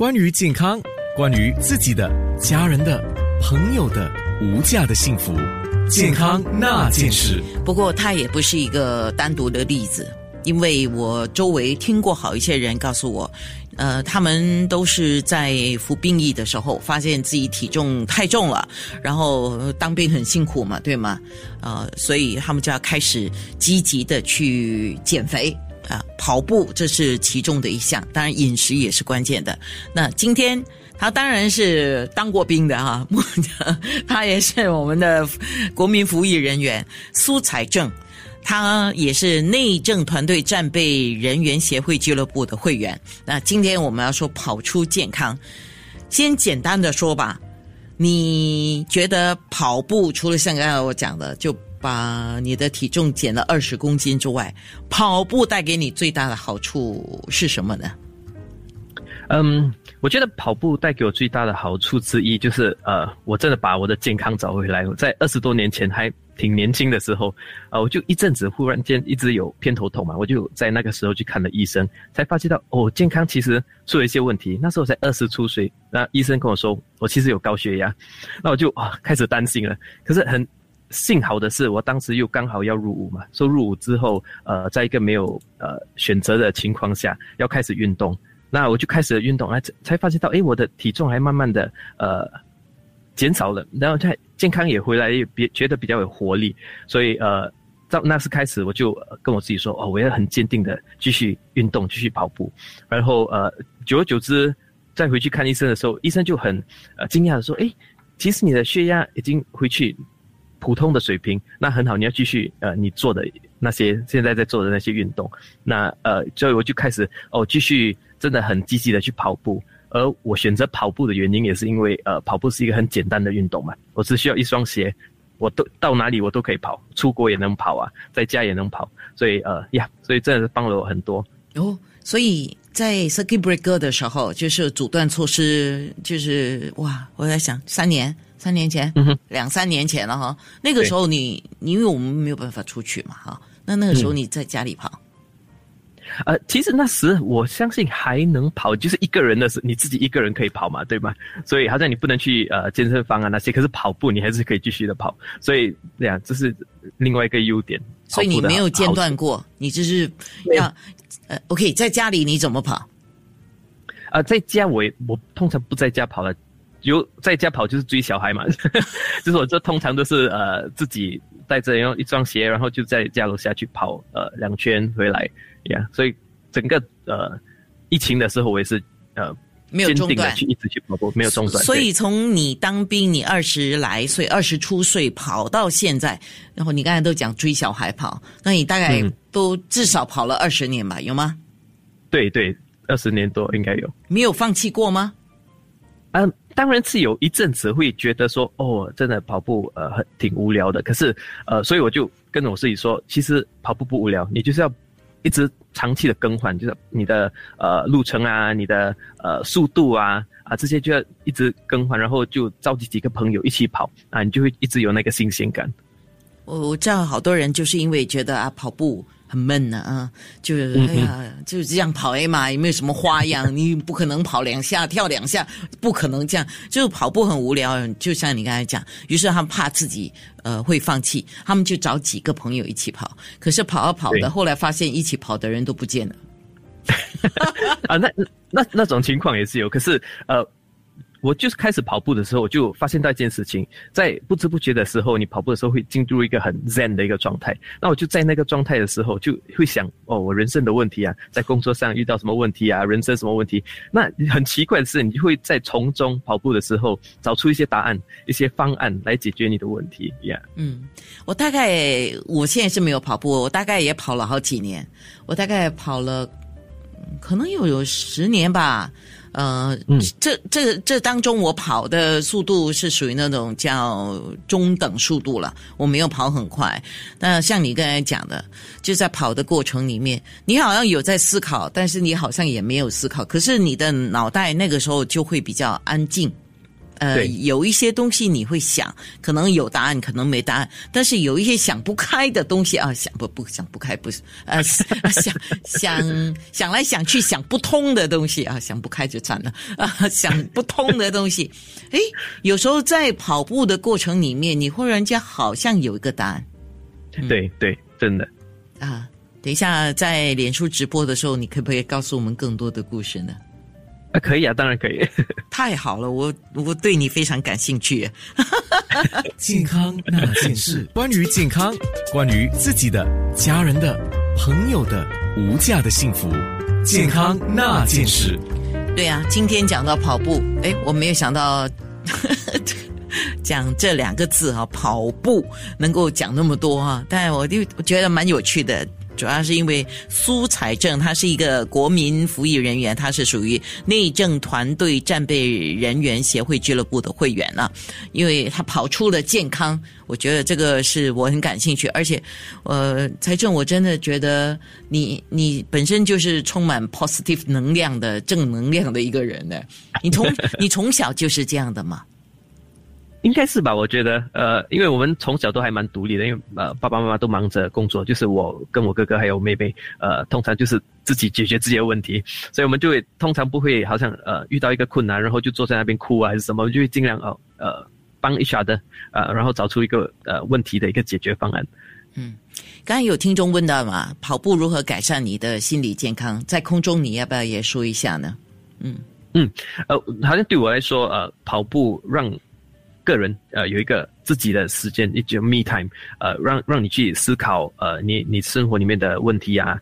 关于健康，关于自己的、家人的、朋友的无价的幸福，健康那件事。不过，它也不是一个单独的例子，因为我周围听过好一些人告诉我，呃，他们都是在服兵役的时候，发现自己体重太重了，然后当兵很辛苦嘛，对吗？呃，所以他们就要开始积极的去减肥。啊，跑步这是其中的一项，当然饮食也是关键的。那今天他当然是当过兵的哈，他也是我们的国民服役人员苏财正，他也是内政团队战备人员协会俱乐部的会员。那今天我们要说跑出健康，先简单的说吧，你觉得跑步除了像刚才我讲的就。把你的体重减了二十公斤之外，跑步带给你最大的好处是什么呢？嗯，我觉得跑步带给我最大的好处之一就是，呃，我真的把我的健康找回来。在二十多年前还挺年轻的时候，呃，我就一阵子忽然间一直有偏头痛嘛，我就在那个时候去看了医生，才发现到哦，健康其实出了一些问题。那时候才二十出岁，那医生跟我说我其实有高血压，那我就啊开始担心了。可是很。幸好的是，我当时又刚好要入伍嘛，说入伍之后，呃，在一个没有呃选择的情况下，要开始运动，那我就开始运动，哎，才发现到，哎，我的体重还慢慢的呃减少了，然后在健康也回来，也别觉得比较有活力，所以呃，到那时开始，我就跟我自己说，哦，我要很坚定的继续运动，继续跑步，然后呃，久而久之，再回去看医生的时候，医生就很呃惊讶的说，哎，其实你的血压已经回去。普通的水平，那很好，你要继续呃，你做的那些现在在做的那些运动，那呃，所以我就开始哦，继续真的很积极的去跑步。而我选择跑步的原因，也是因为呃，跑步是一个很简单的运动嘛，我只需要一双鞋，我都到哪里我都可以跑，出国也能跑啊，在家也能跑，所以呃呀，所以真的是帮了我很多。哦，所以在 circuit breaker 的时候，就是阻断措施，就是哇，我在想三年。三年前，两三年前了哈。那个时候你，因为我们没有办法出去嘛哈。那那个时候你在家里跑。呃，其实那时我相信还能跑，就是一个人的时，你自己一个人可以跑嘛，对吗？所以好像你不能去呃健身房啊那些，可是跑步你还是可以继续的跑。所以这样这是另外一个优点。所以你没有间断过，你就是要呃，OK，在家里你怎么跑？啊，在家我我通常不在家跑了。有在家跑就是追小孩嘛，就是我这通常都是呃自己带着用一双鞋，然后就在家楼下去跑呃两圈回来呀。所以整个呃疫情的时候，我也是呃没有中断去一直去跑步，没有中断。所以从你当兵，你二十来岁，二十出岁跑到现在，然后你刚才都讲追小孩跑，那你大概都至少跑了二十年吧？有吗？对对，二十年多应该有。没有放弃过吗？嗯。当然是有一阵子会觉得说，哦，真的跑步呃很挺无聊的。可是呃，所以我就跟我自己说，其实跑步不无聊，你就是要一直长期的更换，就是你的呃路程啊，你的呃速度啊啊这些就要一直更换，然后就召集几个朋友一起跑啊，你就会一直有那个新鲜感。我我知道好多人就是因为觉得啊跑步。很闷呢啊，就是哎呀，就是这样跑哎嘛，也没有什么花样，你不可能跑两下跳两下，不可能这样，就是跑步很无聊。就像你刚才讲，于是他们怕自己呃会放弃，他们就找几个朋友一起跑。可是跑啊跑的，后来发现一起跑的人都不见了。啊，那那那种情况也是有，可是呃。我就是开始跑步的时候，我就发现到一件事情，在不知不觉的时候，你跑步的时候会进入一个很 zen 的一个状态。那我就在那个状态的时候，就会想，哦，我人生的问题啊，在工作上遇到什么问题啊，人生什么问题？那很奇怪的是，你会在从中跑步的时候找出一些答案、一些方案来解决你的问题。呀，嗯，我大概我现在是没有跑步，我大概也跑了好几年，我大概跑了可能有有十年吧。呃，这这这当中，我跑的速度是属于那种叫中等速度了，我没有跑很快。那像你刚才讲的，就在跑的过程里面，你好像有在思考，但是你好像也没有思考，可是你的脑袋那个时候就会比较安静。呃，有一些东西你会想，可能有答案，可能没答案，但是有一些想不开的东西啊，想不不想不开不是，呃，想想想来想去想不通的东西啊，想不开就惨了啊，想不通的东西，诶，有时候在跑步的过程里面，你忽然间好像有一个答案对对，真的。啊。等一下，在脸书直播的时候，你可不可以告诉我们更多的故事呢？啊，可以啊，当然可以。太好了，我我对你非常感兴趣。健康那件事，关于健康，关于自己的、家人的、朋友的无价的幸福，健康那件事。对啊，今天讲到跑步，诶，我没有想到讲这两个字哈、跑步能够讲那么多哈、但我就我觉得蛮有趣的。主要是因为苏财政他是一个国民服役人员，他是属于内政团队战备人员协会俱乐部的会员了、因为他跑出了健康，我觉得这个是我很感兴趣，而且，呃，财政我真的觉得你你本身就是充满 positive 能量的正能量的一个人呢，你从你从小就是这样的嘛，应该是吧？我觉得，呃，因为我们从小都还蛮独立的，因为呃，爸爸妈妈都忙着工作，就是我跟我哥哥还有妹妹，呃，通常就是自己解决自己的问题，所以我们就会通常不会好像呃遇到一个困难，然后就坐在那边哭啊还是什么，就会尽量哦呃帮一下的，呃，然后找出一个呃问题的一个解决方案。嗯刚才有听众问到嘛，跑步如何改善你的心理健康？在空中你要不要也说一下呢？嗯嗯呃，好像对我来说，呃，跑步让个人呃有一个自己的时间，一种 me time，呃，让让你去思考呃你你生活里面的问题啊，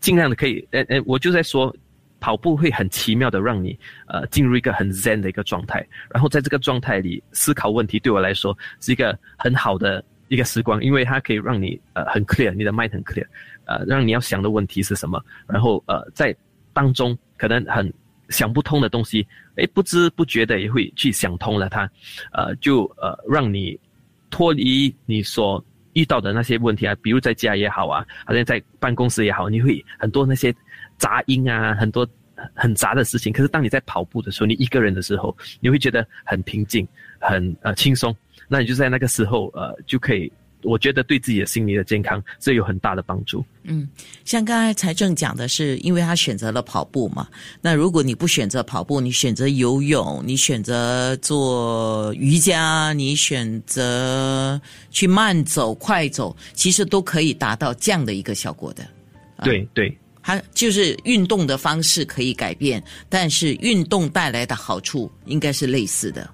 尽量的可以，呃呃，我就在说。跑步会很奇妙的让你呃进入一个很 zen 的一个状态，然后在这个状态里思考问题，对我来说是一个很好的一个时光，因为它可以让你呃很 clear，你的 mind 很 clear，呃，让你要想的问题是什么，然后呃在当中可能很想不通的东西，诶，不知不觉的也会去想通了它，呃，就呃让你脱离你所遇到的那些问题啊，比如在家也好啊，好像在办公室也好，你会很多那些杂音啊，很多很杂的事情。可是当你在跑步的时候，你一个人的时候，你会觉得很平静，很呃轻松。那你就在那个时候呃就可以，我觉得对自己的心理的健康是有很大的帮助。嗯，像刚才财政讲的是，因为他选择了跑步嘛。那如果你不选择跑步，你选择游泳，你选择做瑜伽，你选择去慢走、快走，其实都可以达到这样的一个效果的。对对。它就是运动的方式可以改变，但是运动带来的好处应该是类似的。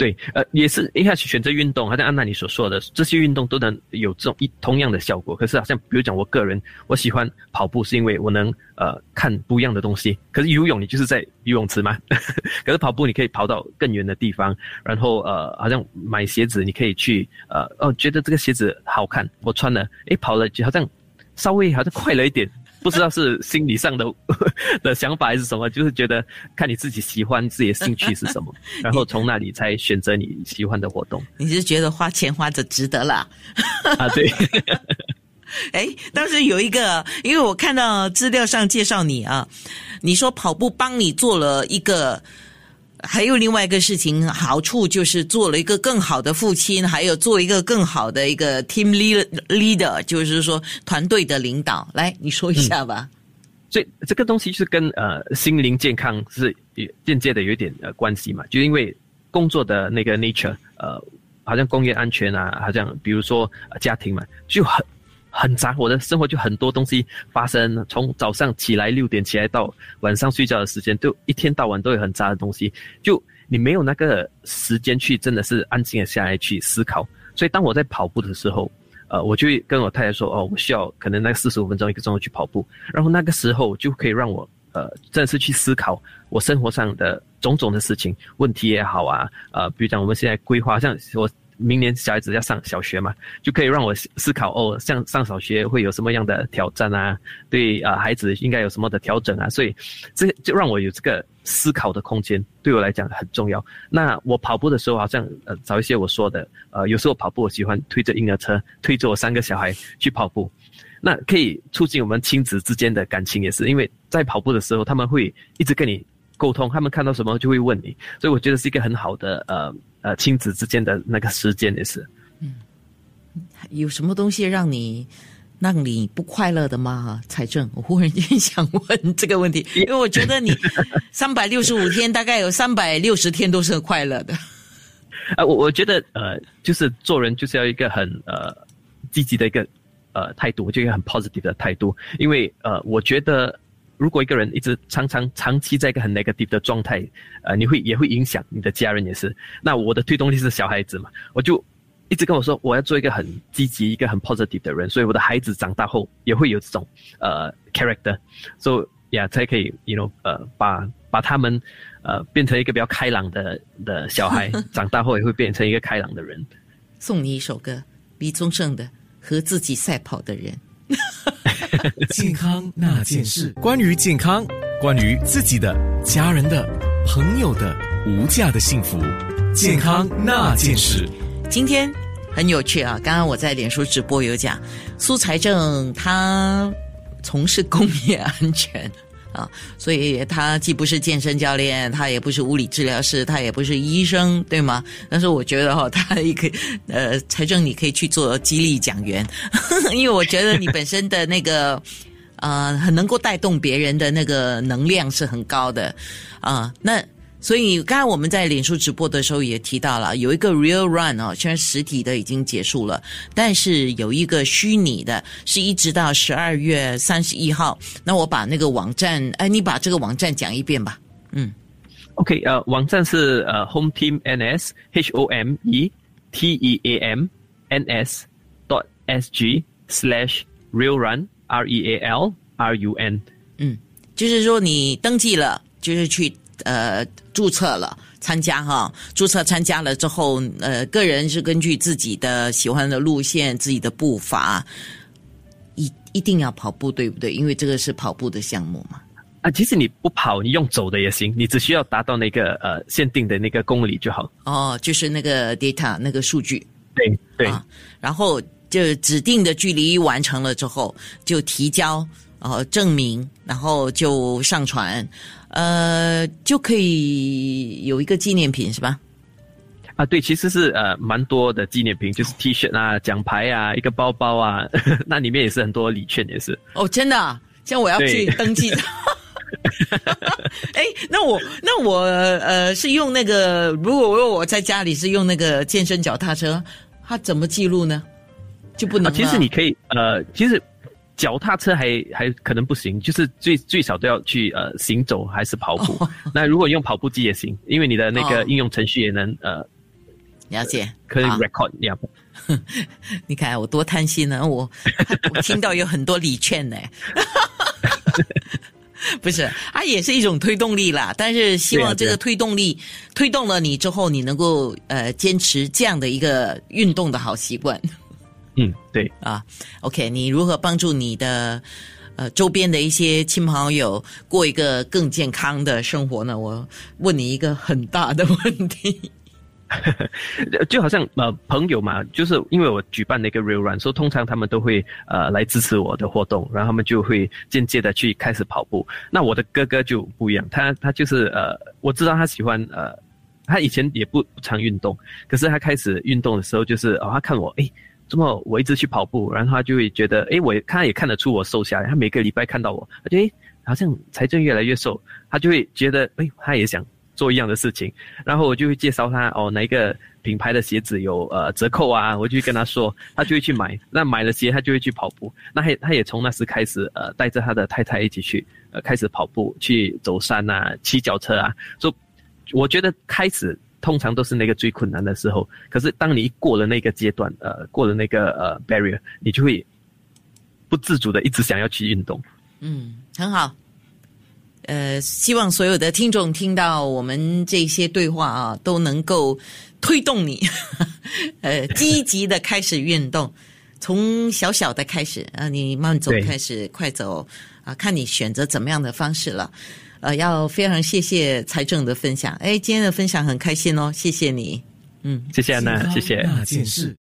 对，呃，也是一开始选择运动，好像安娜你所说的这些运动都能有这种一同样的效果。可是好像比如讲，我个人我喜欢跑步，是因为我能呃看不一样的东西。可是游泳你就是在游泳池嘛，可是跑步你可以跑到更远的地方，然后呃好像买鞋子你可以去呃哦觉得这个鞋子好看，我穿了，诶跑了就好像稍微好像快了一点。不知道是心理上的 的想法还是什么，就是觉得看你自己喜欢自己的兴趣是什么，然后从那里才选择你喜欢的活动。你是觉得花钱花着值得啦？啊，对。哎，当时有一个，因为我看到资料上介绍你啊，你说跑步帮你做了一个。还有另外一个事情，好处就是做了一个更好的父亲，还有做一个更好的一个 team leader，就是说团队的领导。来，你说一下吧。嗯、所以这个东西是跟呃心灵健康是间接的有点呃关系嘛，就因为工作的那个 nature，呃，好像工业安全啊，好像比如说、家庭嘛，就很。很杂，我的生活就很多东西发生，从早上起来六点起来到晚上睡觉的时间，都一天到晚都有很杂的东西，就你没有那个时间去真的是安静的下来去思考。所以当我在跑步的时候，呃，我就跟我太太说，哦，我需要可能那四十五分钟一个钟头去跑步，然后那个时候就可以让我呃真的是去思考我生活上的种种的事情，问题也好啊，呃，比如讲我们现在规划，像我。明年小孩子要上小学嘛，就可以让我思考哦，像上小学会有什么样的挑战啊？对啊，孩子应该有什么的调整啊？所以这就让我有这个思考的空间，对我来讲很重要。那我跑步的时候，好像呃找一些我说的，呃有时候跑步我喜欢推着婴儿车，推着我三个小孩去跑步，那可以促进我们亲子之间的感情，也是因为在跑步的时候他们会一直跟你沟通，他们看到什么就会问你，所以我觉得是一个很好的呃呃亲子之间的那个时间也是。嗯有什么东西让你让你不快乐的吗？财政，我忽然间想问这个问题，因为我觉得你 三百六十五天大概有三百六十天都是快乐的。啊，我我觉得呃，就是做人就是要一个很呃积极的一个呃态度，就一个很 positive 的态度，因为呃，我觉得如果一个人一直常常长期在一个很 negative 的状态，呃，你会也会影响你的家人也是。那我的推动力是小孩子嘛，我就。一直跟我说我要做一个很积极、一个很 positive 的人，所以我的孩子长大后也会有这种呃 character，所以呀才可以 you know 呃把把他们呃变成一个比较开朗的的小孩，长大后也会变成一个开朗的人。送你一首歌，李宗盛的《和自己赛跑的人》。健康那件事，关于健康，关于自己的、家人的、朋友的无价的幸福，健康那件事。今天很有趣啊！刚刚我在脸书直播有讲，苏财政他从事工业安全啊，所以他既不是健身教练，他也不是物理治疗师，他也不是医生，对吗？但是我觉得哈，他也可以呃，财政你可以去做激励讲员，因为我觉得你本身的那个呃，很能够带动别人的那个能量是很高的啊，那。所以刚才我们在脸书直播的时候也提到了，有一个 real run 哦，虽然实体的已经结束了，但是有一个虚拟的，是一直到十二月三十一号。那我把那个网站，哎，你把这个网站讲一遍吧。嗯，OK，呃，网站是呃 Home Team NS H O M E T E A M N S dot S G slash real run R E A L R U N。嗯，就是说你登记了，就是去。呃，注册了参加哈，注册参加了之后，呃，个人是根据自己的喜欢的路线、自己的步伐，一一定要跑步，对不对？因为这个是跑步的项目嘛。啊，其实你不跑，你用走的也行，你只需要达到那个呃限定的那个公里就好。哦，就是那个 data 那个数据。对对。然后就指定的距离完成了之后，就提交呃证明，然后就上传。呃，就可以有一个纪念品是吧？啊，对，其实是呃蛮多的纪念品，就是 T 恤啊、奖牌啊、一个包包啊，那里面也是很多礼券，也是。哦，真的，啊像我要去登记。哎，那我那我呃是用那个，如果我我在家里是用那个健身脚踏车，它怎么记录呢？就不能？其实你可以呃，其实。脚踏车还还可能不行，就是最最少都要去呃行走还是跑步。那如果用跑步机也行，因为你的那个应用程序也能呃了解，可以 record 呀。你看我多贪心呢，我我听到有很多礼券呢。不是，它也是一种推动力啦。但是希望这个推动力推动了你之后，你能够呃坚持这样的一个运动的好习惯。嗯，对啊，OK，你如何帮助你的呃周边的一些亲朋好友过一个更健康的生活呢？我问你一个很大的问题，就好像呃朋友嘛，就是因为我举办那个 Real Run，所以通常他们都会呃来支持我的活动，然后他们就会间接的去开始跑步。那我的哥哥就不一样，他他就是呃我知道他喜欢呃他以前也不不常运动，可是他开始运动的时候，就是哦他看我哎。这么我一直去跑步，然后他就会觉得，哎，我看也看得出我瘦下来。他每个礼拜看到我，他觉得好像财政越来越瘦，他就会觉得，哎，他也想做一样的事情。然后我就会介绍他，哦，哪一个品牌的鞋子有呃折扣啊？我就跟他说，他就会去买。那买了鞋，他就会去跑步。那他他也从那时开始，呃，带着他的太太一起去，呃，开始跑步，去走山啊，骑脚车啊。说，我觉得开始。通常都是那个最困难的时候，可是当你一过了那个阶段，呃，过了那个呃 barrier，你就会不自主的一直想要去运动。嗯，很好。呃，希望所有的听众听到我们这些对话啊，都能够推动你，呃，积极的开始运动，从小小的开始啊，你慢走开始，快走啊，看你选择怎么样的方式了。呃，要非常谢谢财政的分享。哎，今天的分享很开心哦，谢谢你。嗯，谢谢安娜，谢谢。那件事。